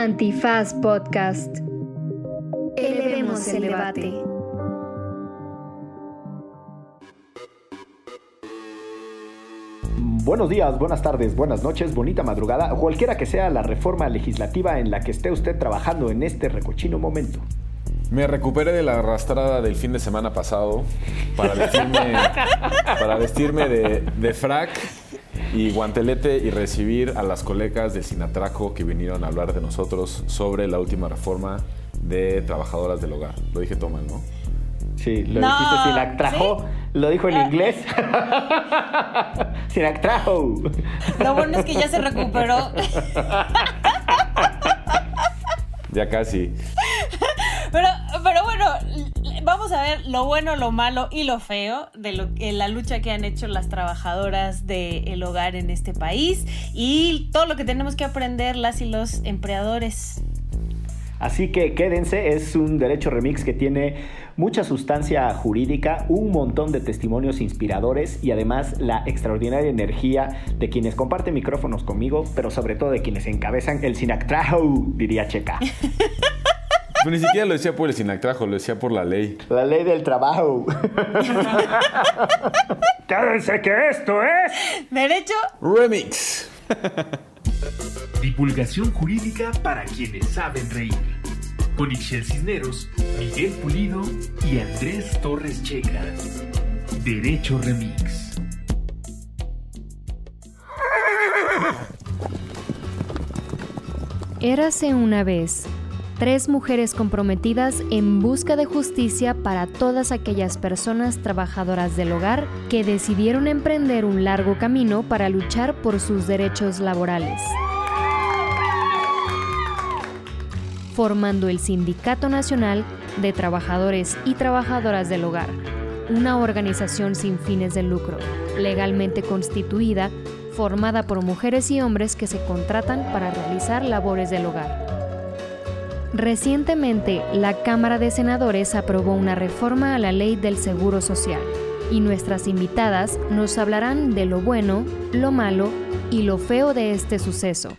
Antifaz Podcast. Elevemos el debate. Buenos días, buenas tardes, buenas noches, bonita madrugada, cualquiera que sea la reforma legislativa en la que esté usted trabajando en este recochino momento. Me recuperé de la arrastrada del fin de semana pasado para vestirme, para vestirme de, de frac y guantelete y recibir a las colegas de Sinatraco que vinieron a hablar de nosotros sobre la última reforma de trabajadoras del hogar. Lo dije todo mal, ¿no? Sí, lo No, dijiste Sinactrajo, lo dijo en Ah. inglés. Sinactrajo. Lo bueno es que ya se recuperó. Ya casi. Pero, pero bueno, vamos a ver lo bueno, lo malo y lo feo de lo, de la lucha que han hecho las trabajadoras del hogar en este país y todo lo que tenemos que aprender las y los empleadores. Así que quédense, es un derecho remix que tiene mucha sustancia jurídica, un montón de testimonios inspiradores y además la extraordinaria energía de quienes comparten micrófonos conmigo, pero sobre todo de quienes encabezan el Sinactrajo, diría Checa. Pero ni siquiera lo decía por el Sinactrajo, lo decía por la ley. La ley del trabajo. Quédense que esto es Derecho, Remix. Divulgación jurídica para quienes saben reír. Con Ixel Cisneros, Miguel Pulido y Andrés Torres Checa. Derecho Remix. Érase una vez tres mujeres comprometidas en busca de justicia para todas aquellas personas trabajadoras del hogar que decidieron emprender un largo camino para luchar por sus derechos laborales. Formando el Sindicato Nacional de Trabajadores y Trabajadoras del Hogar, una organización sin fines de lucro, legalmente constituida, formada por mujeres y hombres que se contratan para realizar labores del hogar. Recientemente, la Cámara de Senadores aprobó una reforma a la ley del Seguro Social y nuestras invitadas nos hablarán de lo bueno, lo malo y lo feo de este suceso.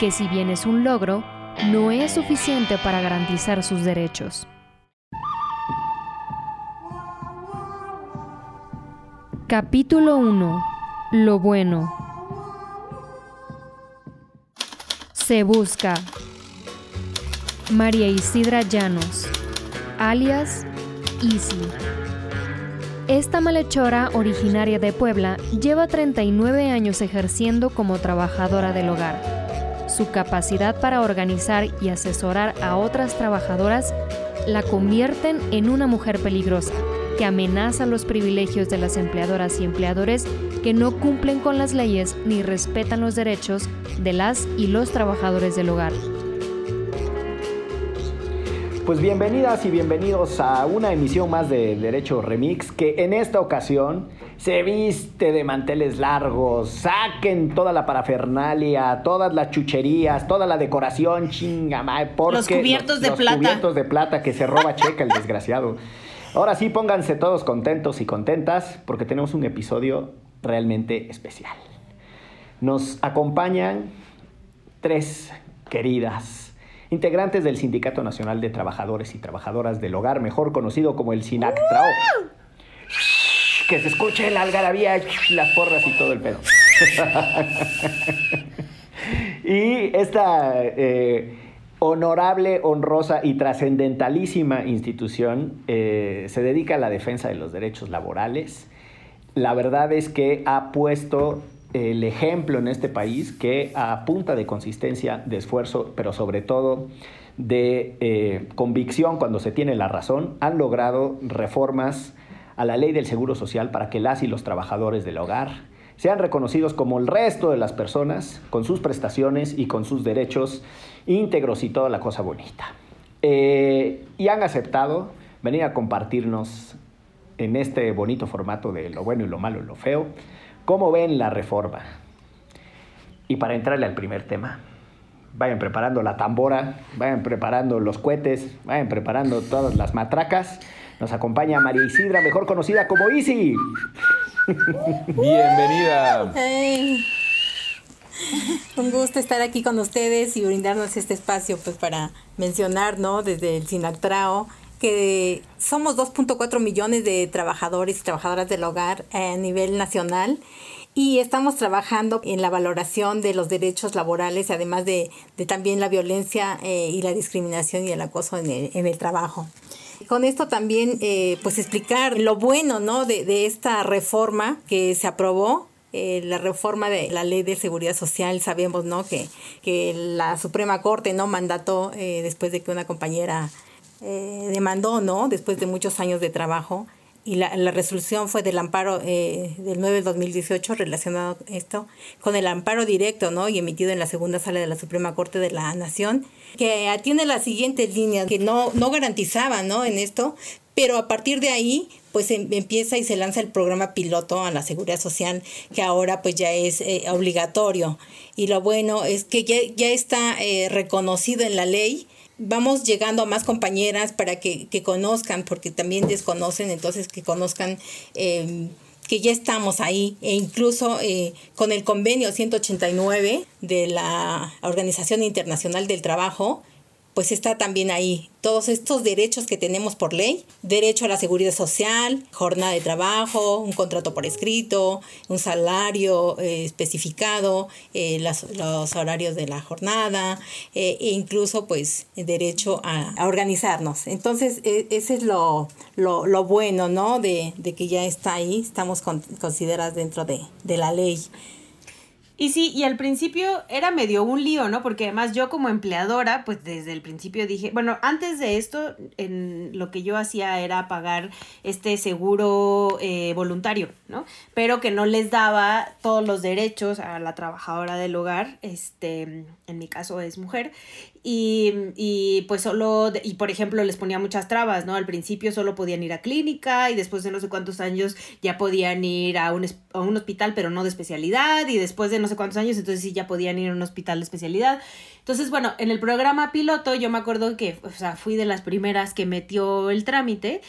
Que si bien es un logro, no es suficiente para garantizar sus derechos. Capítulo 1. Lo bueno. Se busca. María Isidra Llanos, alias Easy. Esta malhechora, originaria de Puebla, lleva 39 años ejerciendo como trabajadora del hogar. Su capacidad para organizar y asesorar a otras trabajadoras la convierten en una mujer peligrosa, que amenaza los privilegios de las empleadoras y empleadores que no cumplen con las leyes ni respetan los derechos de las y los trabajadores del hogar. Pues bienvenidas y bienvenidos a una emisión más de Derecho Remix que en esta ocasión se viste de manteles largos, saquen toda la parafernalia, todas las chucherías, toda la decoración, chinga madre, porque Los cubiertos de los plata. cubiertos de plata que se roba Checa el desgraciado. Ahora sí, pónganse todos contentos y contentas porque tenemos un episodio realmente especial. Nos acompañan tres queridas integrantes del Sindicato Nacional de Trabajadores y Trabajadoras del Hogar, mejor conocido como el SINACTRAO. Que se escuche la algarabía, las porras y todo el pedo. y esta eh, honorable, honrosa y trascendentalísima institución eh, se dedica a la defensa de los derechos laborales. La verdad es que ha puesto el ejemplo en este país que a punta de consistencia, de esfuerzo, pero sobre todo de eh, convicción cuando se tiene la razón, han logrado reformas a la ley del Seguro Social para que las y los trabajadores del hogar sean reconocidos como el resto de las personas, con sus prestaciones y con sus derechos íntegros y toda la cosa bonita. Eh, y han aceptado venir a compartirnos en este bonito formato de lo bueno y lo malo y lo feo, cómo ven la reforma. Y para entrarle al primer tema, vayan preparando la tambora, vayan preparando los cohetes, vayan preparando todas las matracas. Nos acompaña María Isidra, mejor conocida como Easy. Bienvenida. Un gusto estar aquí con ustedes y brindarnos este espacio pues para mencionar, ¿no? Desde el Sinactrao que somos 2.4 millones de trabajadores y trabajadoras del hogar a nivel nacional y estamos trabajando en la valoración de los derechos laborales, además de, también la violencia eh, y la discriminación y el acoso en el, trabajo. Con esto también, eh, pues explicar lo bueno, ¿no? De, esta reforma que se aprobó eh, la reforma de la ley de seguridad social, sabemos, ¿no? Que, que la Suprema Corte no mandató después de que una compañera demandó, ¿no? Después de muchos años de trabajo, y la, la, resolución fue del amparo eh, del 9 de 2018 relacionado esto con el amparo directo ¿no? y emitido en la segunda sala de la Suprema Corte de la Nación que atiende las siguientes líneas que no, no garantizaban ¿no? en esto pero a partir de ahí pues em, empieza y se lanza el programa piloto a la seguridad social que ahora pues ya es eh, obligatorio y lo bueno es que ya, ya está eh, reconocido en la ley vamos llegando a más compañeras para que, conozcan, porque también desconocen, entonces que conozcan em, que ya estamos ahí, e incluso eh, con el convenio 189 de la Organización Internacional del Trabajo, pues está también ahí todos estos derechos que tenemos por ley, derecho a la seguridad social, jornada de trabajo, un contrato por escrito, un salario eh, especificado, eh, los horarios de la jornada eh, e incluso pues derecho a, organizarnos. Entonces e, ese es lo, lo, bueno, ¿no? De, que ya está ahí, estamos considerados dentro de, de la ley. Y sí, y al principio era medio un lío, ¿no? Porque además yo como empleadora, pues desde el principio dije, bueno, antes de esto, en lo que yo hacía era pagar este seguro eh, voluntario, ¿no? Pero que no les daba todos los derechos a la trabajadora del hogar, este, en mi caso es mujer, y, y, pues solo, y por ejemplo les ponía muchas trabas, ¿no? Al principio solo podían ir a clínica y después de no sé cuántos años ya podían ir a un, a un hospital pero no de especialidad y después de no sé cuántos años entonces sí ya podían ir a un hospital de especialidad. Entonces, bueno, en el programa piloto yo me acuerdo que, o sea, fui de las primeras que metió el trámite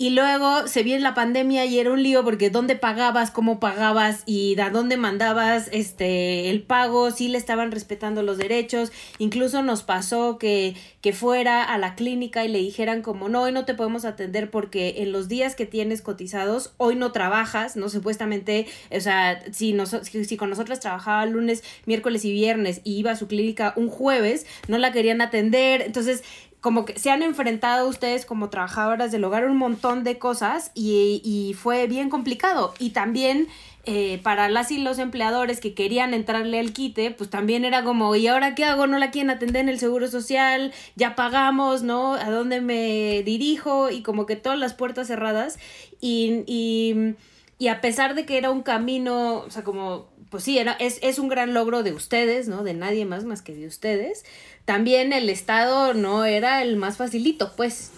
y luego se viene la pandemia y era un lío porque dónde pagabas, cómo pagabas y a dónde mandabas este el pago, si le estaban respetando los derechos. Incluso nos pasó que, que fuera a la clínica y le dijeran como no, hoy no te podemos atender porque en los días que tienes cotizados, hoy no trabajas, ¿no? Supuestamente, o sea, si, si con nosotros trabajaba lunes, miércoles y viernes y iba a su clínica un jueves, no la querían atender. Entonces, como que se han enfrentado ustedes como trabajadoras del hogar un montón de cosas y, fue bien complicado. Y también eh, para las y los empleadores que querían entrarle al quite, pues también era como, ¿y ahora qué hago? ¿No la quieren atender en el seguro social? ¿Ya pagamos? ¿No? ¿A dónde me dirijo? Y como que todas las puertas cerradas. Y, y, y a pesar de que era un camino, o sea, como, pues sí, era, es, es un gran logro de ustedes, ¿no? De nadie más más que de ustedes también el Estado no era el más facilito, pues.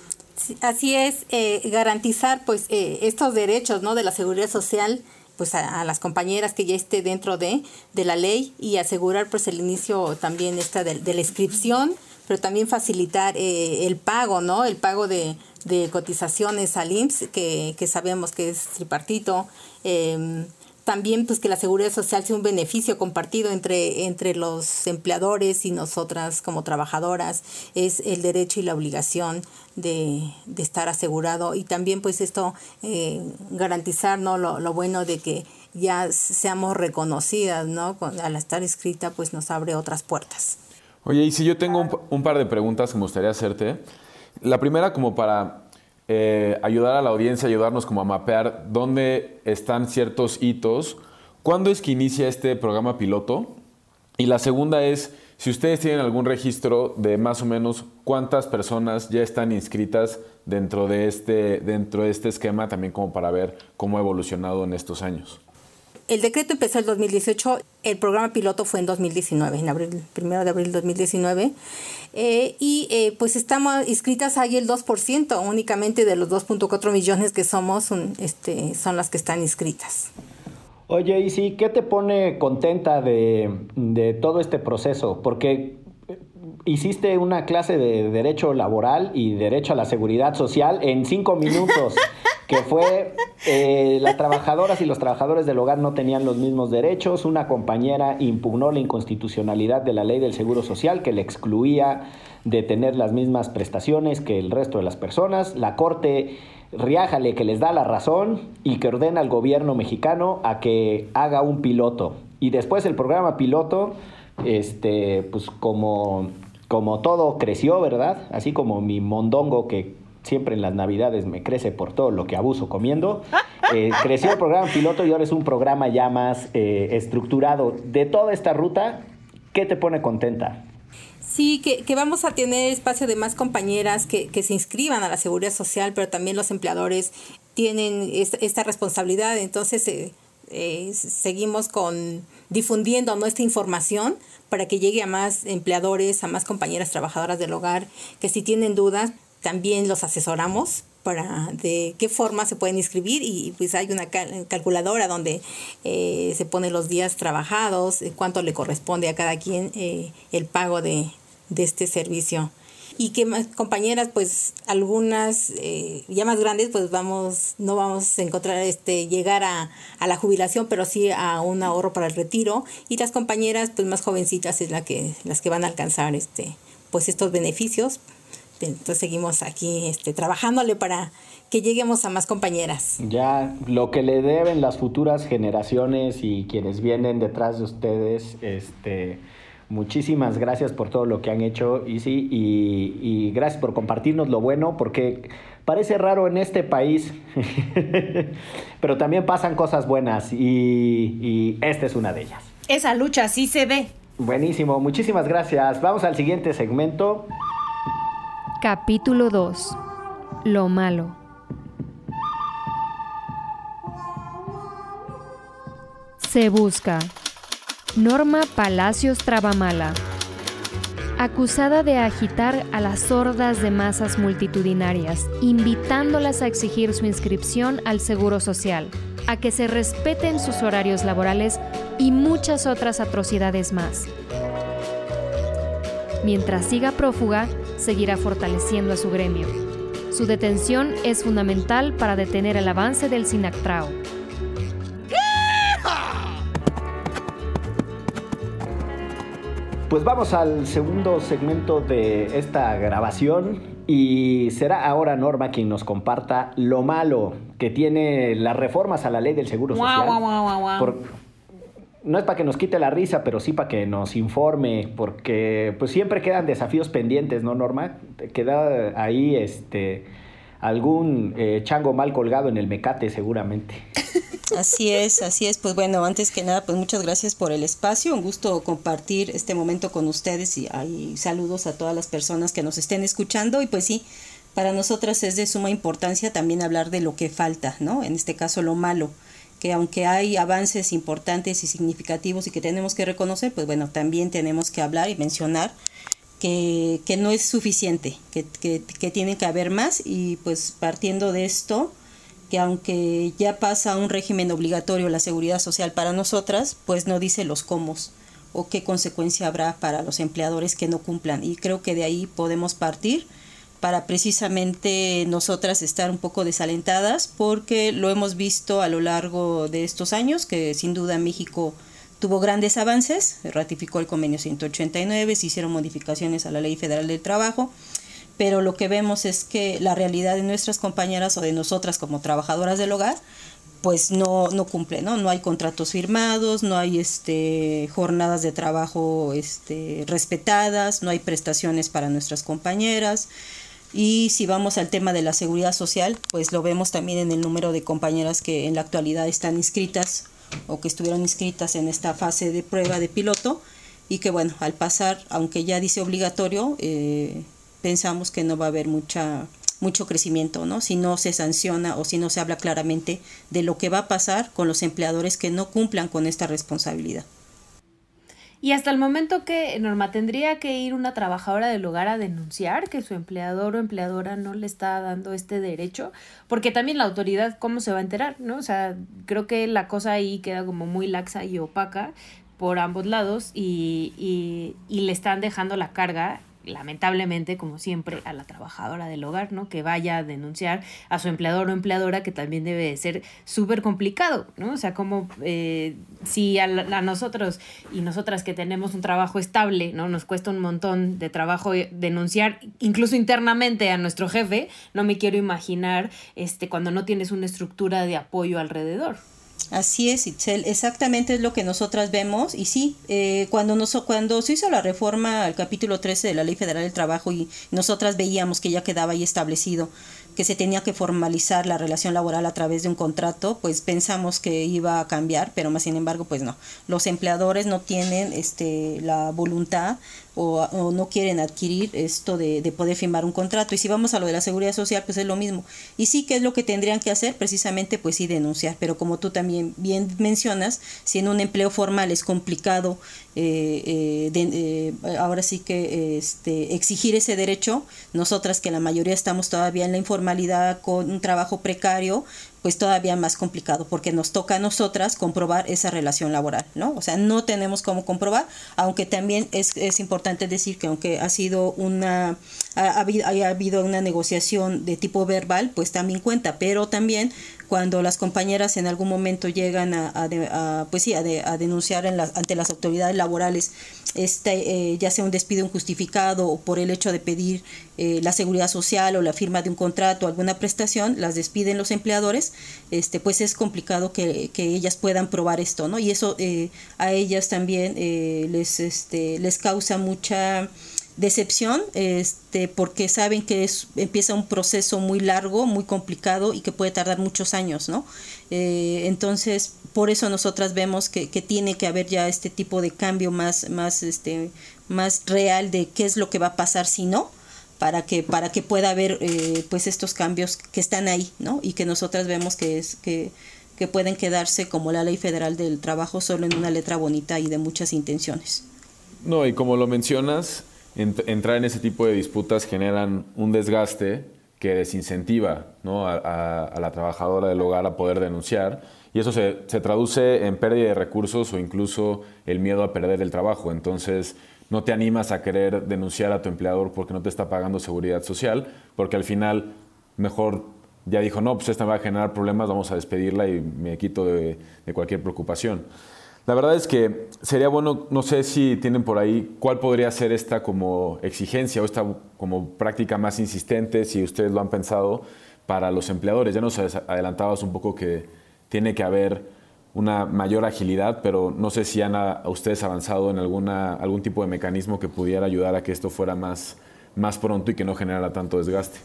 así es, eh, garantizar pues eh, estos derechos ¿no? de la seguridad social pues a, las compañeras que ya esté dentro de, de, la ley y asegurar pues el inicio también esta de, la inscripción, pero también facilitar eh, el pago, ¿no? El pago de, de cotizaciones al IMSS, que, que sabemos que es tripartito, eh, también pues que la seguridad social sea un beneficio compartido entre, entre los empleadores y nosotras como trabajadoras, es el derecho y la obligación de, estar asegurado y también pues esto eh, garantizar ¿no? lo, bueno de que ya seamos reconocidas, ¿no? Al estar escrita pues nos abre otras puertas. Oye, y si yo tengo un par de preguntas que me gustaría hacerte. La primera como para eh, ayudar a la audiencia, ayudarnos como a mapear dónde están ciertos hitos. ¿Cuándo es que inicia este programa piloto? Y la segunda es, si ustedes tienen algún registro de más o menos cuántas personas ya están inscritas dentro de este, dentro de este esquema, también como para ver cómo ha evolucionado en estos años. El decreto empezó en 2018, el programa piloto fue en 2019, en abril, primero de abril de 2019. Eh, y eh, pues estamos inscritas ahí el 2% únicamente de los 2.4 millones que somos, este, son las que están inscritas. Oye, y sí, ¿qué te pone contenta de todo este proceso? Porque hiciste una clase de derecho laboral y derecho a la seguridad social en cinco minutos, que fue eh, las trabajadoras y los trabajadores del hogar no tenían los mismos derechos, una compañera impugnó la inconstitucionalidad de la ley del Seguro Social que le excluía de tener las mismas prestaciones que el resto de las personas, la Corte riájale que les da la razón y que ordena al gobierno mexicano a que haga un piloto. Y después el programa piloto, este, pues como, como todo creció, ¿verdad? Así como mi mondongo que siempre en las navidades me crece por todo lo que abuso comiendo. Eh, creció el programa piloto y ahora es un programa ya más eh, estructurado. De toda esta ruta, ¿qué te pone contenta? Sí, que, que, vamos a tener espacio de más compañeras que, que, se inscriban a la seguridad social, pero también los empleadores tienen esta, esta responsabilidad. Entonces, eh, eh, seguimos con difundiendo nuestra información para que llegue a más empleadores, a más compañeras trabajadoras del hogar, que si tienen dudas, también los asesoramos para de qué forma se pueden inscribir y pues hay una calculadora donde eh, se pone los días trabajados, cuánto le corresponde a cada quien eh, el pago de, de este servicio y que más compañeras pues algunas eh, ya más grandes pues vamos no vamos a encontrar este llegar a, a, la jubilación pero sí a un ahorro para el retiro y las compañeras pues más jovencitas es la que las que van a alcanzar este pues estos beneficios entonces seguimos aquí este trabajándole para que lleguemos a más compañeras. Ya lo que le deben las futuras generaciones y quienes vienen detrás de ustedes este Muchísimas gracias por todo lo que han hecho, Isi, y, y gracias por compartirnos lo bueno, porque parece raro en este país, pero también pasan cosas buenas y, y esta es una de ellas. Esa lucha sí se ve. Buenísimo, muchísimas gracias. Vamos al siguiente segmento. Capítulo 2. Lo malo. Se busca. Norma Palacios Trabamala, acusada de agitar a las sordas de masas multitudinarias, invitándolas a exigir su inscripción al Seguro Social, a que se respeten sus horarios laborales y muchas otras atrocidades más. Mientras siga prófuga, seguirá fortaleciendo a su gremio. Su detención es fundamental para detener el avance del Sinactrao. Pues vamos al segundo segmento de esta grabación y será ahora Norma quien nos comparta lo malo que tiene las reformas a la ley del Seguro Social. Guau, guau, guau. Por- no es para que nos quite la risa, pero sí para que nos informe, porque pues siempre quedan desafíos pendientes, ¿no, Norma? Queda ahí este algún eh, chango mal colgado en el mecate seguramente. Así es, así es. Pues bueno, antes que nada, pues muchas gracias por el espacio. Un gusto compartir este momento con ustedes y hay saludos a todas las personas que nos estén escuchando. Y pues sí, para nosotras es de suma importancia también hablar de lo que falta, ¿no? En este caso, lo malo que aunque hay avances importantes y significativos y que tenemos que reconocer, pues bueno, también tenemos que hablar y mencionar que, que no es suficiente, que, que, tiene que haber más y pues partiendo de esto, que aunque ya pasa un régimen obligatorio la seguridad social para nosotras, pues no dice los cómo o qué consecuencia habrá para los empleadores que no cumplan. Y creo que de ahí podemos partir para precisamente nosotras estar un poco desalentadas porque lo hemos visto a lo largo de estos años que sin duda México tuvo grandes avances, ratificó el convenio 189, se hicieron modificaciones a la Ley Federal del Trabajo, pero lo que vemos es que la realidad de nuestras compañeras o de nosotras como trabajadoras del hogar pues no, no cumple, ¿no? No hay contratos firmados, no hay este, jornadas de trabajo este, respetadas, no hay prestaciones para nuestras compañeras. Y si vamos al tema de la seguridad social, pues lo vemos también en el número de compañeras que en la actualidad están inscritas o que estuvieron inscritas en esta fase de prueba de piloto y que bueno, al pasar, aunque ya dice obligatorio, eh, pensamos que no va a haber mucha mucho crecimiento, ¿no? Si no se sanciona o si no se habla claramente de lo que va a pasar con los empleadores que no cumplan con esta responsabilidad. Y hasta el momento que Norma tendría que ir una trabajadora del hogar a denunciar que su empleador o empleadora no le está dando este derecho, porque también la autoridad cómo se va a enterar, ¿no? O sea, creo que la cosa ahí queda como muy laxa y opaca por ambos lados y, y, y le están dejando la carga lamentablemente, como siempre, a la trabajadora del hogar, ¿no? Que vaya a denunciar a su empleador o empleadora, que también debe de ser súper complicado, ¿no? O sea, como eh, si a, a, nosotros y nosotras que tenemos un trabajo estable, ¿no? Nos cuesta un montón de trabajo denunciar, incluso internamente a nuestro jefe, no me quiero imaginar este, cuando no tienes una estructura de apoyo alrededor. Así es, Itzel, exactamente es lo que nosotras vemos y sí, eh, cuando, nos, cuando se hizo la reforma al capítulo 13 de la Ley Federal del Trabajo y nosotras veíamos que ya quedaba ahí establecido que se tenía que formalizar la relación laboral a través de un contrato, pues pensamos que iba a cambiar, pero más sin embargo, pues no. Los empleadores no tienen este, la voluntad o, no quieren adquirir esto de, de, poder firmar un contrato. Y si vamos a lo de la seguridad social, pues es lo mismo. Y sí, ¿qué es lo que tendrían que hacer? Precisamente, pues sí, denunciar. Pero como tú también bien mencionas, si en un empleo formal es complicado, eh, eh, eh, ahora sí que este, exigir ese derecho, nosotras que la mayoría estamos todavía en la informalidad con un trabajo precario, pues todavía más complicado porque nos toca a nosotras comprobar esa relación laboral, ¿no? O sea, no tenemos cómo comprobar, aunque también es, es importante decir que aunque ha sido una, ha, ha habido una negociación de tipo verbal, pues también cuenta, pero también cuando las compañeras en algún momento llegan a, a, pues sí, a, denunciar en ante las autoridades laborales, este, eh, ya sea un despido injustificado o por el hecho de pedir eh, la seguridad social o la firma de un contrato o alguna prestación, las despiden los empleadores, este, pues es complicado que, que ellas puedan probar esto, ¿no? Y eso eh, a ellas también les, este, les causa mucha decepción este porque saben que es, empieza un proceso muy largo muy complicado y que puede tardar muchos años no eh, entonces por eso nosotras vemos que, que, tiene que haber ya este tipo de cambio más más este más real de qué es lo que va a pasar si no para que para que pueda haber eh, pues estos cambios que están ahí no y que nosotras vemos que es que que pueden quedarse como la ley federal del trabajo solo en una letra bonita y de muchas intenciones no y como lo mencionas entrar en ese tipo de disputas generan un desgaste que desincentiva ¿no? a, la trabajadora del hogar a poder denunciar y eso se, se, traduce en pérdida de recursos o incluso el miedo a perder el trabajo. Entonces no te animas a querer denunciar a tu empleador porque no te está pagando seguridad social, porque al final mejor ya dijo, no, pues esta me va a generar problemas, vamos a despedirla y me quito de, de cualquier preocupación. La verdad es que sería bueno, no sé si tienen por ahí cuál podría ser esta como exigencia o esta como práctica más insistente, si ustedes lo han pensado, para los empleadores. Ya nos adelantabas un poco que tiene que haber una mayor agilidad, pero no sé si han a, ustedes avanzado en alguna, algún tipo de mecanismo que pudiera ayudar a que esto fuera más, más pronto y que no generara tanto desgaste.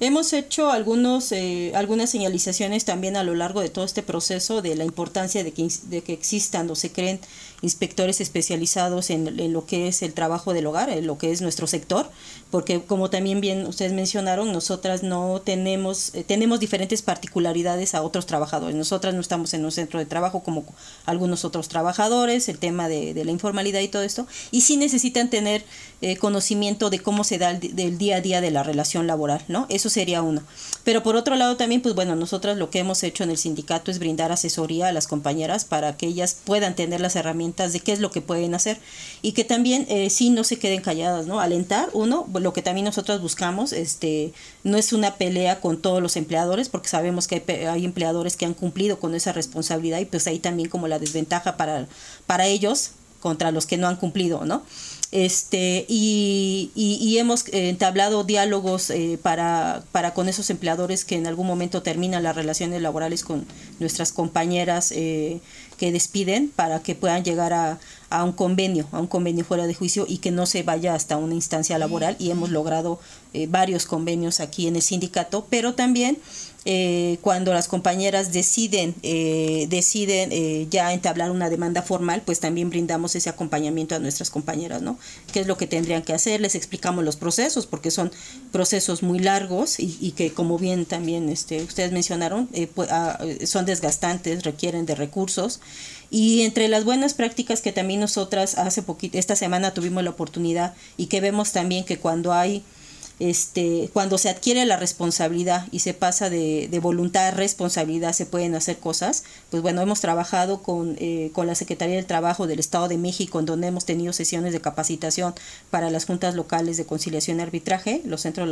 Hemos hecho algunos, eh, algunas señalizaciones también a lo largo de todo este proceso de la importancia de que, de que existan o se creen inspectores especializados en, lo que es el trabajo del hogar, en lo que es nuestro sector, porque como también bien ustedes mencionaron, nosotras no tenemos, eh, tenemos diferentes particularidades a otros trabajadores. Nosotras no estamos en un centro de trabajo como algunos otros trabajadores, el tema de, la informalidad y todo esto, y sí necesitan tener eh, conocimiento de cómo se da el, día a día de la relación laboral, ¿no? Eso sería uno. Pero por otro lado también, pues bueno, nosotras lo que hemos hecho en el sindicato es brindar asesoría a las compañeras para que ellas puedan tener las herramientas de qué es lo que pueden hacer y que también eh, sí no se queden calladas, ¿no? Alentar, uno, lo que también nosotros buscamos, este, no es una pelea con todos los empleadores, porque sabemos que hay, empleadores que han cumplido con esa responsabilidad y pues ahí también como la desventaja para, para ellos contra los que no han cumplido, ¿no? Este, y, y, hemos entablado diálogos eh, para, para con esos empleadores que en algún momento terminan las relaciones laborales con nuestras compañeras eh, que despiden para que puedan llegar a, a un convenio, a un convenio fuera de juicio y que no se vaya hasta una instancia laboral. Y hemos logrado eh, varios convenios aquí en el sindicato, pero también eh, cuando las compañeras deciden, eh, deciden eh, ya entablar una demanda formal, pues también brindamos ese acompañamiento a nuestras compañeras, ¿no? ¿Qué es lo que tendrían que hacer? Les explicamos los procesos, porque son procesos muy largos y, que, como bien también este, ustedes mencionaron, pues, ah, son desgastantes, requieren de recursos. Y entre las buenas prácticas que también nosotras hace poquito, esta semana tuvimos la oportunidad y que vemos también que cuando hay este, cuando se adquiere la responsabilidad y se pasa de, de, voluntad a responsabilidad, se pueden hacer cosas. Pues bueno, hemos trabajado con, eh, con la Secretaría del Trabajo del Estado de México, en donde hemos tenido sesiones de capacitación para las juntas locales de conciliación y arbitraje, los centros,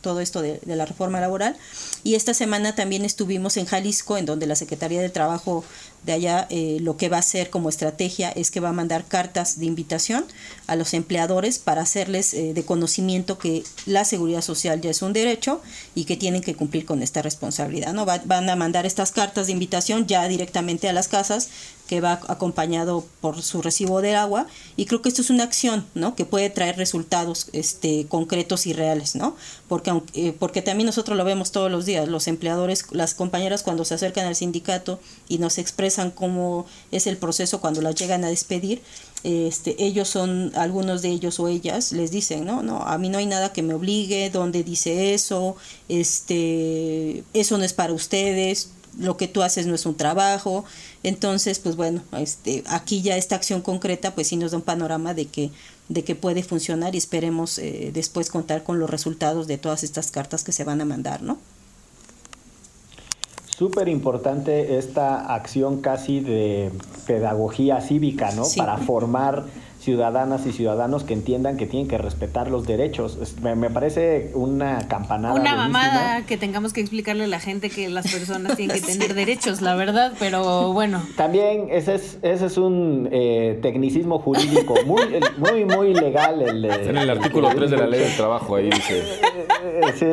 todo esto de, de la reforma laboral. Y esta semana también estuvimos en Jalisco, en donde la Secretaría del Trabajo de allá eh, lo que va a hacer como estrategia es que va a mandar cartas de invitación a los empleadores para hacerles eh, de conocimiento que la seguridad social ya es un derecho y que tienen que cumplir con esta responsabilidad. ¿no? van a mandar estas cartas de invitación ya directamente a las casas que va acompañado por su recibo de agua y creo que esto es una acción ¿no? que puede traer resultados este, concretos y reales, ¿no? porque, eh, porque también nosotros lo vemos todos los días, los empleadores, las compañeras cuando se acercan al sindicato y nos expresan cómo es el proceso cuando las llegan a despedir, este, ellos son, algunos de ellos o ellas les dicen, no, no, a mí no hay nada que me obligue, donde dice eso, este, eso no es para ustedes, lo que tú haces no es un trabajo. Entonces, pues bueno, este, aquí ya esta acción concreta, pues sí nos da un panorama de que, de que puede funcionar y esperemos eh, después contar con los resultados de todas estas cartas que se van a mandar, ¿no? Súper importante esta acción casi de pedagogía cívica, ¿no? Para formar ciudadanas y ciudadanos que entiendan que tienen que respetar los derechos. Me, parece una campanada. Una mamada que tengamos que explicarle a la gente que las personas tienen que tener derechos, la verdad, pero bueno. También ese es, ese es un eh, tecnicismo jurídico muy, muy, muy legal. El, en el artículo 3 de la ley del trabajo, ahí dice. Sí,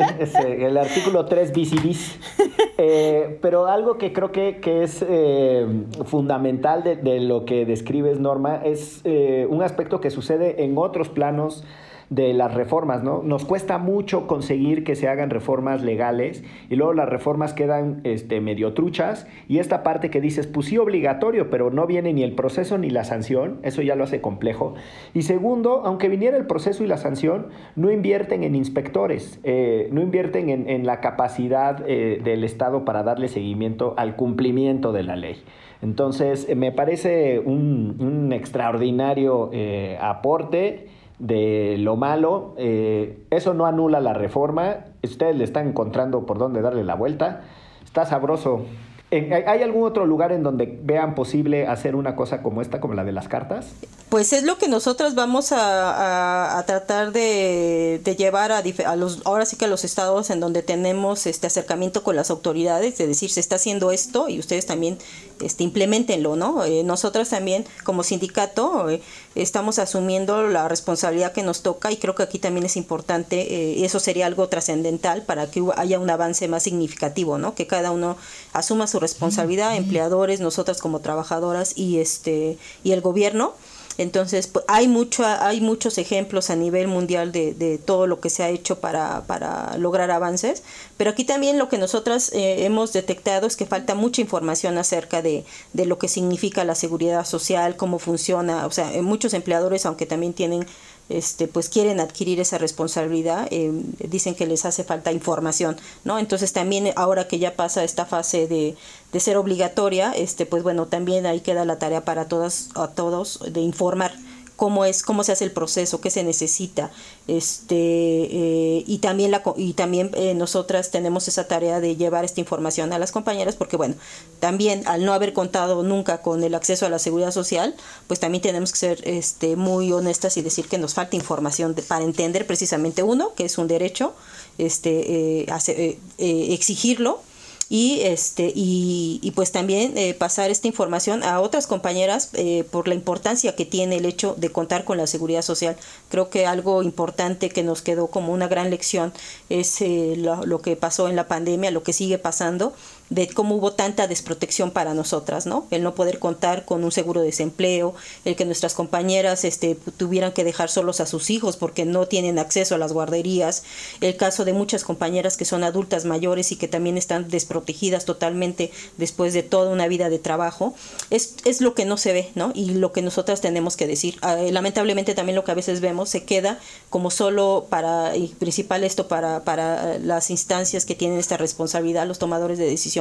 el artículo 3 bis y bis. Eh, pero algo que creo que, que es eh, fundamental de, de, lo que describes, Norma, es un un aspecto que sucede en otros planos de las reformas, ¿no? Nos cuesta mucho conseguir que se hagan reformas legales y luego las reformas quedan este, medio truchas y esta parte que dices, pues sí obligatorio, pero no viene ni el proceso ni la sanción, eso ya lo hace complejo. Y segundo, aunque viniera el proceso y la sanción, no invierten en inspectores, eh, no invierten en, la capacidad eh, del Estado para darle seguimiento al cumplimiento de la ley. Entonces, me parece un, extraordinario eh, aporte de lo malo. Eh, eso no anula la reforma. Ustedes le están encontrando por dónde darle la vuelta. Está sabroso. ¿Hay algún otro lugar en donde vean posible hacer una cosa como esta, como la de las cartas? Pues es lo que nosotros vamos a, tratar de, llevar a, los, ahora sí que a los estados en donde tenemos este acercamiento con las autoridades, de decir, se está haciendo esto y ustedes también este, implementenlo, ¿no? Eh, nosotros también como sindicato eh, estamos asumiendo la responsabilidad que nos toca y creo que aquí también es importante, eh, eso sería algo trascendental para que haya un avance más significativo, ¿no? Que cada uno asuma su responsabilidad, empleadores, nosotras como trabajadoras y este y el gobierno. Entonces, pues, hay, mucho, hay muchos ejemplos a nivel mundial de, de todo lo que se ha hecho para, para, lograr avances, pero aquí también lo que nosotras eh, hemos detectado es que falta mucha información acerca de, de, lo que significa la seguridad social, cómo funciona, o sea, muchos empleadores, aunque también tienen este, pues quieren adquirir esa responsabilidad, eh, dicen que les hace falta información, ¿no? Entonces también ahora que ya pasa esta fase de, de ser obligatoria, este, pues bueno, también ahí queda la tarea para todas, a todos de informar cómo es, cómo se hace el proceso, qué se necesita, este, eh, y también la, y también eh, nosotras tenemos esa tarea de llevar esta información a las compañeras, porque bueno, también al no haber contado nunca con el acceso a la seguridad social, pues también tenemos que ser este, muy honestas y decir que nos falta información para entender precisamente uno, que es un derecho, este, eh, exigirlo y este y, y pues también eh, pasar esta información a otras compañeras eh, por la importancia que tiene el hecho de contar con la seguridad social. Creo que algo importante que nos quedó como una gran lección es eh, lo, lo que pasó en la pandemia lo que sigue pasando de cómo hubo tanta desprotección para nosotras, ¿no? El no poder contar con un seguro de desempleo, el que nuestras compañeras este, tuvieran que dejar solos a sus hijos porque no tienen acceso a las guarderías, el caso de muchas compañeras que son adultas mayores y que también están desprotegidas totalmente después de toda una vida de trabajo, es, es lo que no se ve, ¿no? Y lo que nosotras tenemos que decir. Ah, lamentablemente también lo que a veces vemos se queda como solo para, y principal esto para, para las instancias que tienen esta responsabilidad, los tomadores de decisión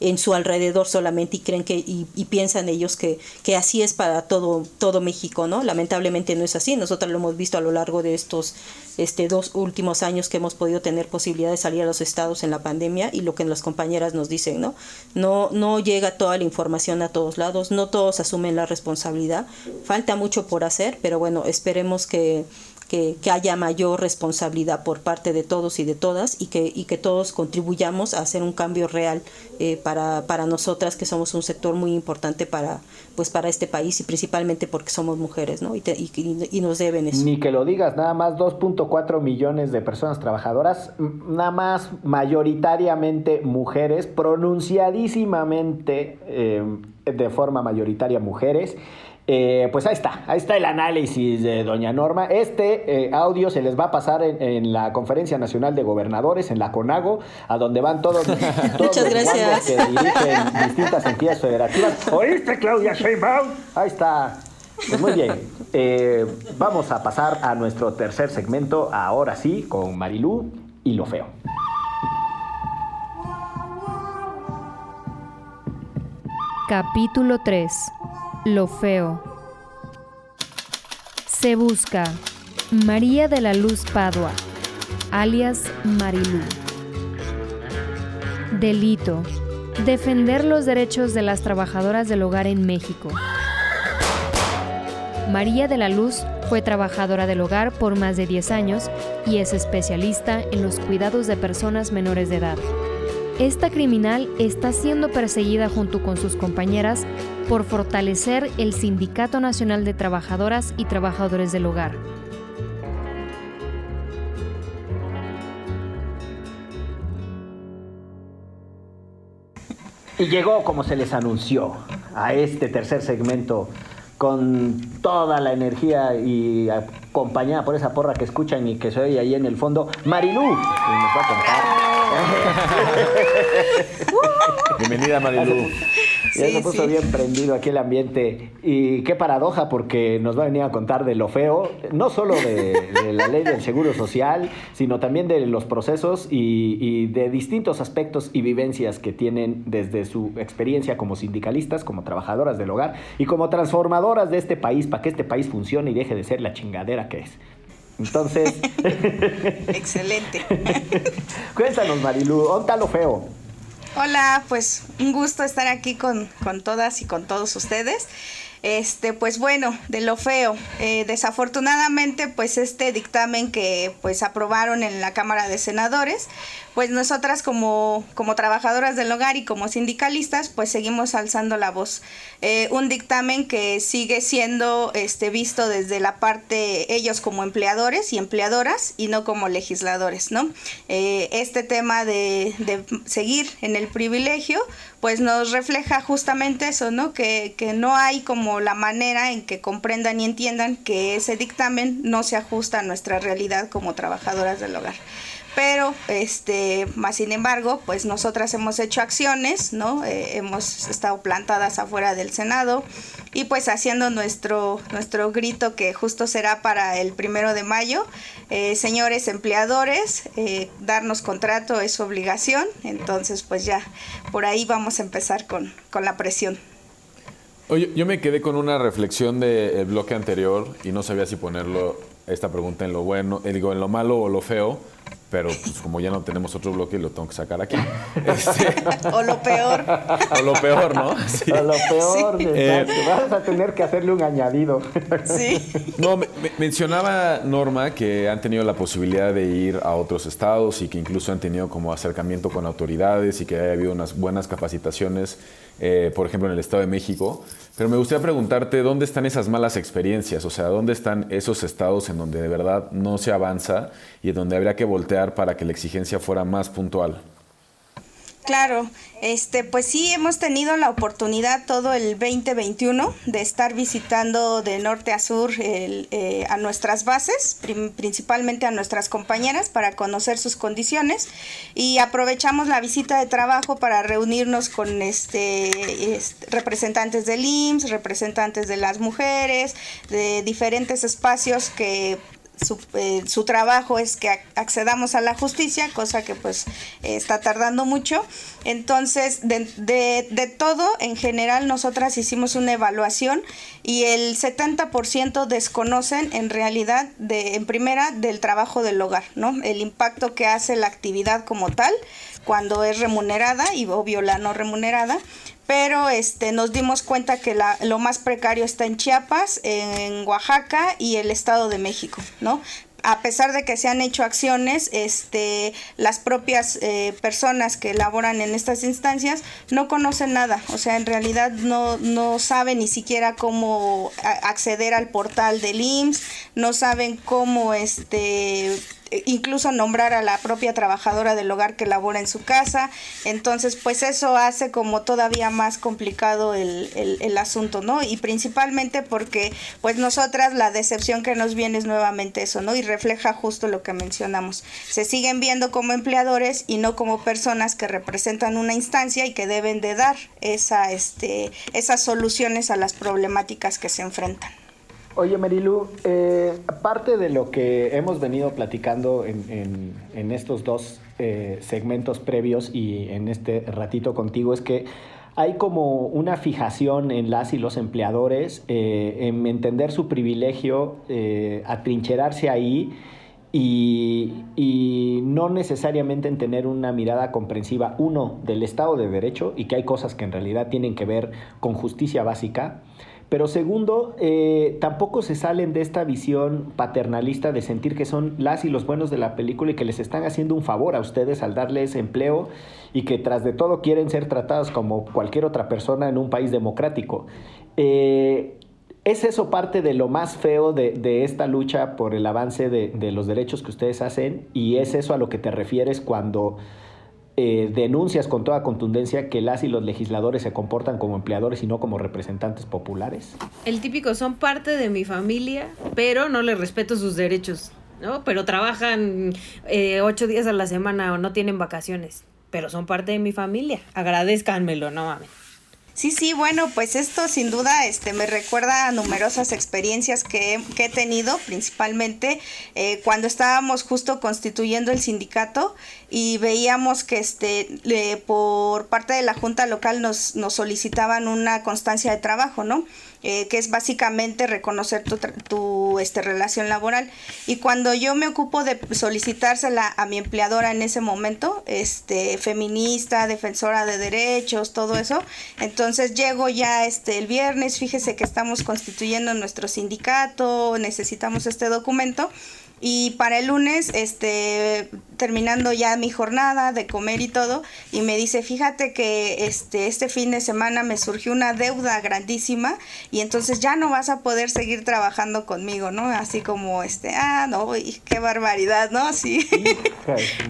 en su alrededor solamente y creen que y, piensan ellos que, que así es para todo, todo México, ¿no? Lamentablemente no es así. Nosotros lo hemos visto a lo largo de estos este, dos últimos años que hemos podido tener posibilidad de salir a los estados en la pandemia y lo que las compañeras nos dicen, ¿no? No, no llega toda la información a todos lados, no todos asumen la responsabilidad, falta mucho por hacer, pero bueno, esperemos que que, haya mayor responsabilidad por parte de todos y de todas y que, y que todos contribuyamos a hacer un cambio real eh, para, para nosotras que somos un sector muy importante para, pues para este país y principalmente porque somos mujeres ¿no? y, y, nos deben eso. Ni que lo digas, nada más 2.4 millones de personas trabajadoras, nada más mayoritariamente mujeres, pronunciadísimamente eh, de forma mayoritaria mujeres. Eh, pues ahí está, ahí está el análisis de doña Norma. Este eh, audio se les va a pasar en, la Conferencia Nacional de Gobernadores, en la CONAGO, a donde van todos, Muchas los gracias. que dirigen distintas entidades federativas. ¿Oíste, Claudia Sheinbaum? Ahí está. Pues muy bien. Eh, vamos a pasar a nuestro tercer segmento, ahora sí, con Marilú y lo feo. Capítulo 3 lo feo. Se busca María de la Luz Padua, alias Marilú. Delito. Defender los derechos de las trabajadoras del hogar en México. María de la Luz fue trabajadora del hogar por más de 10 años y es especialista en los cuidados de personas menores de edad. Esta criminal está siendo perseguida junto con sus compañeras por fortalecer el Sindicato Nacional de Trabajadoras y Trabajadores del Hogar. Y llegó como se les anunció a este tercer segmento con toda la energía y acompañada por esa porra que escuchan y que se oye ahí en el fondo, Marilú, Bienvenida, Marilu. Ya se puso bien prendido aquí el ambiente. Y qué paradoja, porque nos va a venir a contar de lo feo, no solo de, la ley del seguro social, sino también de los procesos y, y, de distintos aspectos y vivencias que tienen desde su experiencia como sindicalistas, como trabajadoras del hogar y como transformadoras de este país para que este país funcione y deje de ser la chingadera que es. Entonces. Excelente. Cuéntanos, Marilu, ¿dónde lo feo? Hola, pues un gusto estar aquí con, con todas y con todos ustedes. Este, pues bueno, de lo feo. Eh, desafortunadamente, pues este dictamen que pues aprobaron en la Cámara de Senadores, pues nosotras como, como trabajadoras del hogar y como sindicalistas, pues seguimos alzando la voz. Eh, un dictamen que sigue siendo este, visto desde la parte ellos como empleadores y empleadoras y no como legisladores, ¿no? Eh, este tema de, de seguir en el privilegio, pues nos refleja justamente eso, ¿no? Que, que, no hay como la manera en que comprendan y entiendan que ese dictamen no se ajusta a nuestra realidad como trabajadoras del hogar pero este más sin embargo pues nosotras hemos hecho acciones no eh, hemos estado plantadas afuera del senado y pues haciendo nuestro nuestro grito que justo será para el primero de mayo. Eh, señores empleadores eh, darnos contrato es obligación entonces pues ya por ahí vamos a empezar con, con la presión. Oye, yo me quedé con una reflexión del bloque anterior y no sabía si ponerlo esta pregunta en lo bueno, digo, en lo malo o lo feo pero pues como ya no tenemos otro bloque, lo tengo que sacar aquí. Este, o lo peor. O lo peor, ¿no? O lo peor, eh, vas a tener que hacerle un añadido. Sí. No, mencionaba Norma que han tenido la posibilidad de ir a otros estados y que incluso han tenido como acercamiento con autoridades y que haya habido unas buenas capacitaciones, eh, por ejemplo, en el Estado de México. Pero me gustaría preguntarte, ¿dónde están esas malas experiencias? O sea, ¿dónde están esos estados en donde de verdad no se avanza y en donde habría que voltear para que la exigencia fuera más puntual? Claro, este, pues sí hemos tenido la oportunidad todo el 2021 de estar visitando de norte a sur eh, a nuestras bases, principalmente a nuestras compañeras para conocer sus condiciones y aprovechamos la visita de trabajo para reunirnos con este, representantes del IMSS, representantes de las mujeres, de diferentes espacios que eh, su, trabajo es que accedamos a la justicia, cosa que pues está tardando mucho. Entonces, de, de, todo, en general, nosotras hicimos una evaluación y el 70% desconocen en realidad, de, en primera, del trabajo del hogar, ¿no? El impacto que hace la actividad como tal cuando es remunerada y obvio la no remunerada, pero este nos dimos cuenta que la, lo más precario está en Chiapas, en Oaxaca y el Estado de México, ¿no? a pesar de que se han hecho acciones, este, las propias eh, personas que laboran en estas instancias no conocen nada, o sea, en realidad no, no saben ni siquiera cómo acceder al portal del IMSS, no saben cómo este incluso nombrar a la propia trabajadora del hogar que labora en su casa. Entonces, pues eso hace como todavía más complicado el, el, asunto, ¿no? Y principalmente porque, pues nosotras la decepción que nos viene es nuevamente eso, ¿no? Y refleja justo lo que mencionamos. Se siguen viendo como empleadores y no como personas que representan una instancia y que deben de dar esa, este, esas soluciones a las problemáticas que se enfrentan. Oye, Merilu, eh, parte de lo que hemos venido platicando en, estos dos eh, segmentos previos y en este ratito contigo es que hay como una fijación en las y los empleadores eh, en entender su privilegio, atrincherarse ahí y, no necesariamente en tener una mirada comprensiva, uno, del Estado de Derecho y que hay cosas que en realidad tienen que ver con justicia básica pero segundo, eh, tampoco se salen de esta visión paternalista de sentir que son las y los buenos de la película y que les están haciendo un favor a ustedes al darles empleo y que tras de todo quieren ser tratados como cualquier otra persona en un país democrático. Eh, ¿Es eso parte de lo más feo de, esta lucha por el avance de, de los derechos que ustedes hacen? ¿Y es eso a lo que te refieres cuando eh, denuncias con toda contundencia que las y los legisladores se comportan como empleadores y no como representantes populares. El típico, son parte de mi familia, pero no les respeto sus derechos, ¿no? Pero trabajan eh, ocho días a la semana o no tienen vacaciones, pero son parte de mi familia. Agradezcanmelo, no mames. Sí, sí, bueno, pues esto sin duda este, me recuerda a numerosas experiencias que, he tenido, principalmente eh, cuando estábamos justo constituyendo el sindicato y veíamos que este, por parte de la Junta Local nos, nos solicitaban una constancia de trabajo, ¿no? Eh, que es básicamente reconocer tu, tu este, relación laboral. Y cuando yo me ocupo de solicitársela a mi empleadora en ese momento, este, feminista, defensora de derechos, todo eso, entonces llego ya este, el viernes, fíjese que estamos constituyendo nuestro sindicato, necesitamos este documento y para el lunes, este, terminando ya mi jornada de comer y todo, y me dice, fíjate que este, este fin de semana me surgió una deuda grandísima y entonces ya no vas a poder seguir trabajando conmigo, ¿no? Así como, este, ah, no, qué barbaridad, ¿no? Sí,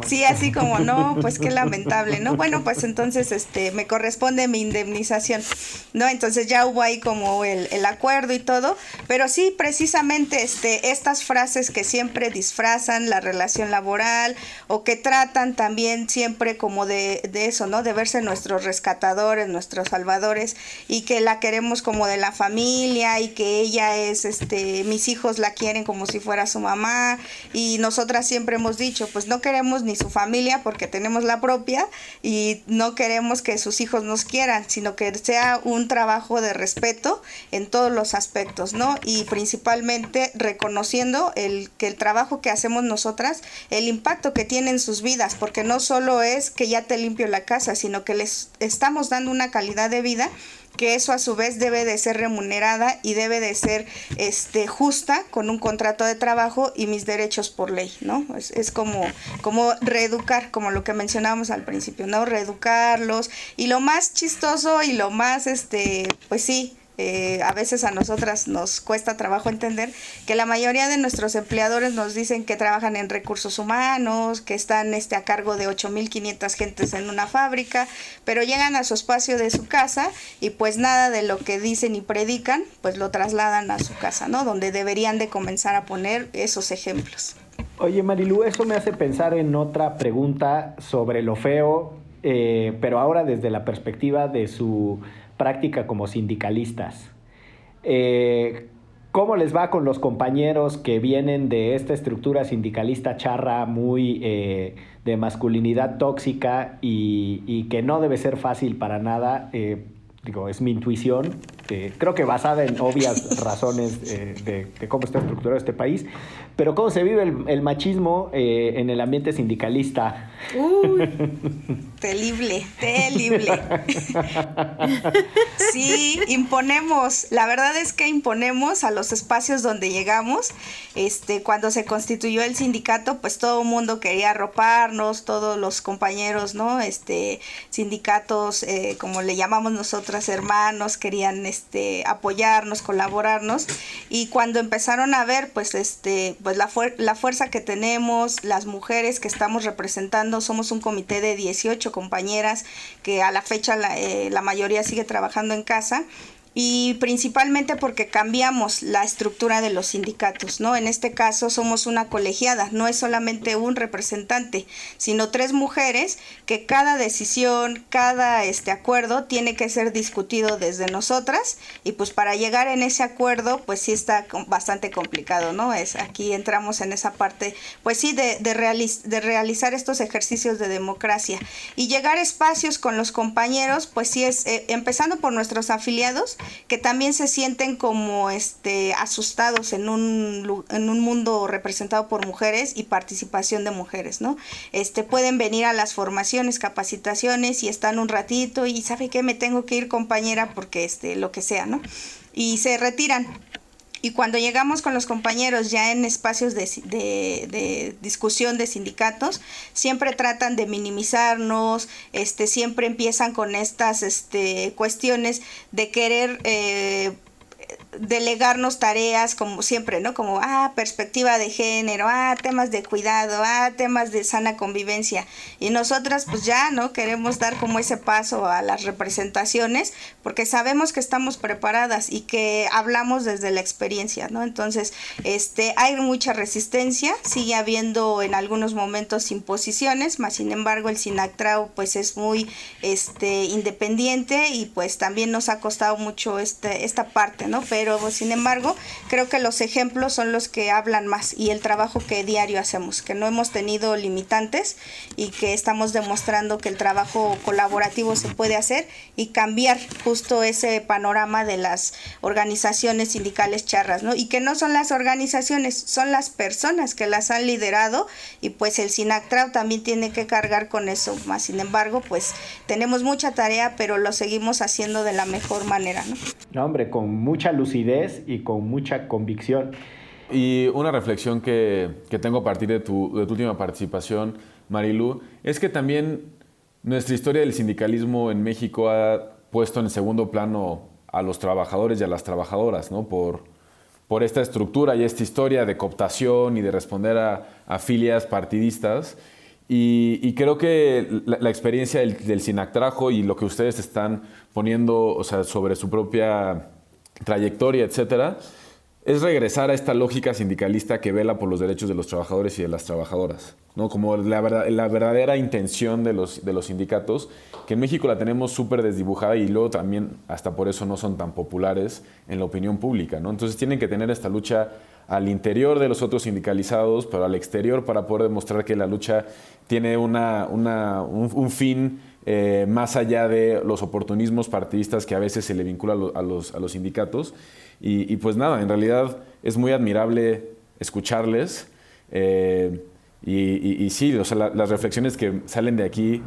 sí, así como, no, pues qué lamentable, ¿no? Bueno, pues entonces, este, me corresponde mi indemnización, ¿no? Entonces ya hubo ahí como el, el acuerdo y todo, pero sí, precisamente, este, estas frases que siempre disfrazan la relación laboral o que tratan también siempre como de, eso, ¿no? De verse nuestros rescatadores, nuestros salvadores y que la queremos como de la familia y que ella es, este, mis hijos la quieren como si fuera su mamá y nosotras siempre hemos dicho, pues no queremos ni su familia porque tenemos la propia y no queremos que sus hijos nos quieran, sino que sea un trabajo de respeto en todos los aspectos, ¿no? Y principalmente reconociendo el que el trabajo que hacemos nosotras, el impacto que tiene en sus vidas, porque no solo es que ya te limpio la casa, sino que les estamos dando una calidad de vida que eso a su vez debe de ser remunerada y debe de ser este justa con un contrato de trabajo y mis derechos por ley, ¿no? Es, es como, como reeducar, como lo que mencionábamos al principio, ¿no? Reeducarlos. Y lo más chistoso y lo más, este, pues sí, eh, a veces a nosotras nos cuesta trabajo entender que la mayoría de nuestros empleadores nos dicen que trabajan en recursos humanos, que están este, a cargo de 8.500 gentes en una fábrica, pero llegan a su espacio de su casa y pues nada de lo que dicen y predican, pues lo trasladan a su casa, ¿no? Donde deberían de comenzar a poner esos ejemplos. Oye Marilu, eso me hace pensar en otra pregunta sobre lo feo, eh, pero ahora desde la perspectiva de su práctica como sindicalistas. Eh, ¿Cómo les va con los compañeros que vienen de esta estructura sindicalista charra muy eh, de masculinidad tóxica y, que no debe ser fácil para nada? Eh, digo, es mi intuición, creo que basada en obvias razones eh, de, cómo está estructurado este país, pero cómo se vive el, machismo eh, en el ambiente sindicalista. Uy, terrible, terrible. sí, imponemos, la verdad es que imponemos a los espacios donde llegamos. Este, cuando se constituyó el sindicato, pues todo el mundo quería arroparnos, todos los compañeros, ¿no? Este, sindicatos, eh, como le llamamos nosotras, hermanos, querían este, apoyarnos, colaborarnos. Y cuando empezaron a ver, pues, este, pues la, la fuerza que tenemos, las mujeres que estamos representando, somos un comité de 18 compañeras que a la fecha la, eh, la mayoría sigue trabajando en casa y principalmente porque cambiamos la estructura de los sindicatos, ¿no? En este caso somos una colegiada, no es solamente un representante, sino tres mujeres que cada decisión, cada este acuerdo tiene que ser discutido desde nosotras y pues para llegar en ese acuerdo pues sí está bastante complicado, ¿no? Es aquí entramos en esa parte pues sí de, de, de realizar estos ejercicios de democracia y llegar espacios con los compañeros pues sí es eh, empezando por nuestros afiliados que también se sienten como este asustados en un, en un mundo representado por mujeres y participación de mujeres, ¿no? Este pueden venir a las formaciones, capacitaciones y están un ratito y sabe que me tengo que ir compañera porque este lo que sea, ¿no? Y se retiran y cuando llegamos con los compañeros ya en espacios de, discusión de sindicatos, siempre tratan de minimizarnos, este, siempre empiezan con estas este, cuestiones de querer eh, delegarnos tareas como siempre, ¿no? Como, ah, perspectiva de género, ah, temas de cuidado, ah, temas de sana convivencia. Y nosotras pues ya, ¿no? Queremos dar como ese paso a las representaciones porque sabemos que estamos preparadas y que hablamos desde la experiencia, ¿no? Entonces, este, hay mucha resistencia, sigue habiendo en algunos momentos imposiciones, más sin embargo el SINACTRAU pues es muy este, independiente y pues también nos ha costado mucho este, esta parte, ¿no? Pero sin embargo creo que los ejemplos son los que hablan más y el trabajo que diario hacemos, que no hemos tenido limitantes y que estamos demostrando que el trabajo colaborativo se puede hacer y cambiar justo ese panorama de las organizaciones sindicales charras, ¿no? Y que no son las organizaciones, son las personas que las han liderado y pues el SINACTRAU también tiene que cargar con eso, más sin embargo, pues tenemos mucha tarea, pero lo seguimos haciendo de la mejor manera, ¿no? Hombre, con mucha luz y con mucha convicción. Y una reflexión que, que tengo a partir de tu, de tu, última participación, Marilu, es que también nuestra historia del sindicalismo en México ha puesto en segundo plano a los trabajadores y a las trabajadoras, ¿no? Por, por esta estructura y esta historia de cooptación y de responder a, a filias partidistas. Y, y, creo que la, la experiencia del, del, Sinactrajo y lo que ustedes están poniendo o sea, sobre su propia trayectoria, etcétera, es regresar a esta lógica sindicalista que vela por los derechos de los trabajadores y de las trabajadoras, ¿no? Como la, la verdadera intención de los, de los sindicatos, que en México la tenemos súper desdibujada y luego también hasta por eso no son tan populares en la opinión pública, ¿no? Entonces tienen que tener esta lucha al interior de los otros sindicalizados, pero al exterior para poder demostrar que la lucha tiene una, una, un fin eh, más allá de los oportunismos partidistas que a veces se le vincula a los, a los sindicatos. Y, pues nada, en realidad es muy admirable escucharles. Eh, y, sí, las reflexiones que salen de aquí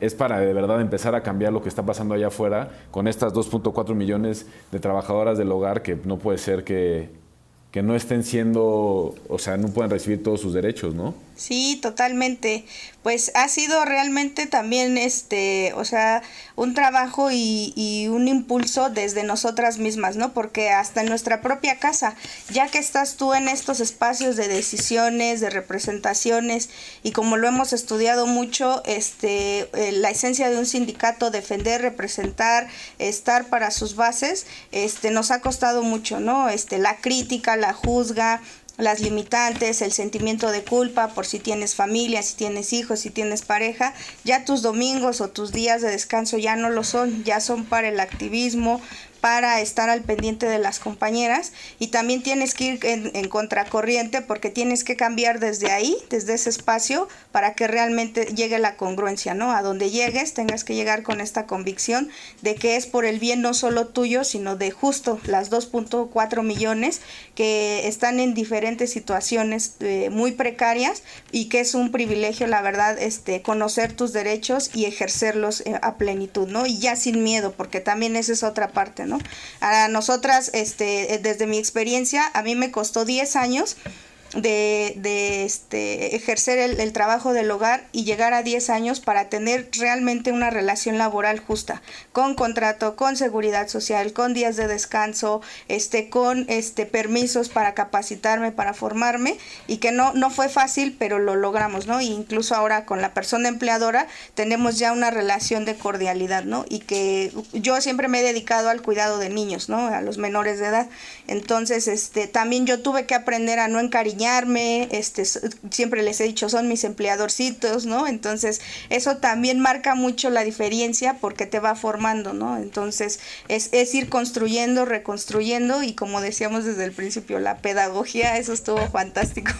es para de verdad empezar a cambiar lo que está pasando allá afuera con estas 2.4 millones de trabajadoras del hogar que no puede ser que, que no estén siendo, o sea, no puedan recibir todos sus derechos, ¿no? Sí, totalmente. Pues ha sido realmente también, este, o sea, un trabajo y, y, un impulso desde nosotras mismas, ¿no? Porque hasta en nuestra propia casa, ya que estás tú en estos espacios de decisiones, de representaciones, y como lo hemos estudiado mucho, este, eh, la esencia de un sindicato, defender, representar, estar para sus bases, este, nos ha costado mucho, ¿no? Este, la crítica, la juzga, las limitantes, el sentimiento de culpa por si tienes familia, si tienes hijos, si tienes pareja, ya tus domingos o tus días de descanso ya no lo son, ya son para el activismo, para estar al pendiente de las compañeras y también tienes que ir en, contracorriente porque tienes que cambiar desde ahí, desde ese espacio, para que realmente llegue la congruencia, ¿no? A donde llegues tengas que llegar con esta convicción de que es por el bien no solo tuyo, sino de justo las 2.4 millones que están en diferentes situaciones eh, muy precarias y que es un privilegio, la verdad, este, conocer tus derechos y ejercerlos eh, a plenitud, ¿no? Y ya sin miedo, porque también esa es otra parte, ¿no? A nosotras, este, desde mi experiencia, a mí me costó 10 años de, de este, ejercer el, trabajo del hogar y llegar a 10 años para tener realmente una relación laboral justa, con contrato, con seguridad social, con días de descanso, este, con este, permisos para capacitarme, para formarme y que no, no fue fácil, pero lo logramos, ¿no? E incluso ahora con la persona empleadora tenemos ya una relación de cordialidad, ¿no? Y que yo siempre me he dedicado al cuidado de niños, ¿no? A los menores de edad. Entonces, este, también yo tuve que aprender a no encariñar este, siempre les he dicho, son mis empleadorcitos, ¿no? Entonces, eso también marca mucho la diferencia porque te va formando, ¿no? Entonces, es, es ir construyendo, reconstruyendo y como decíamos desde el principio, la pedagogía, eso estuvo fantástico.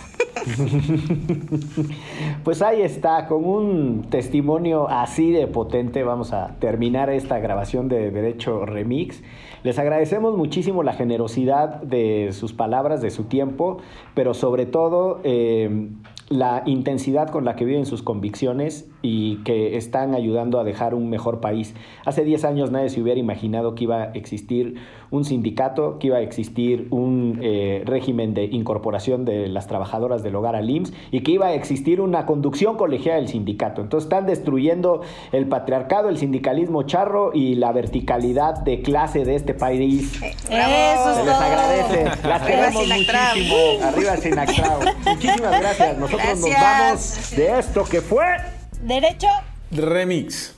Pues ahí está, con un testimonio así de potente vamos a terminar esta grabación de Derecho Remix. Les agradecemos muchísimo la generosidad de sus palabras, de su tiempo, pero sobre todo eh, la intensidad con la que viven sus convicciones y que están ayudando a dejar un mejor país. Hace 10 años nadie se hubiera imaginado que iba a existir un sindicato, que iba a existir un eh, régimen de incorporación de las trabajadoras del hogar al IMSS y que iba a existir una conducción colegial del sindicato. Entonces están destruyendo el patriarcado, el sindicalismo charro y la verticalidad de clase de este país. Eh, Eso se les agradece. Las queremos muchísimo. Arriba Sinactrao. Muchísimas gracias. Nosotros nos vamos de esto que fue Derecho Remix.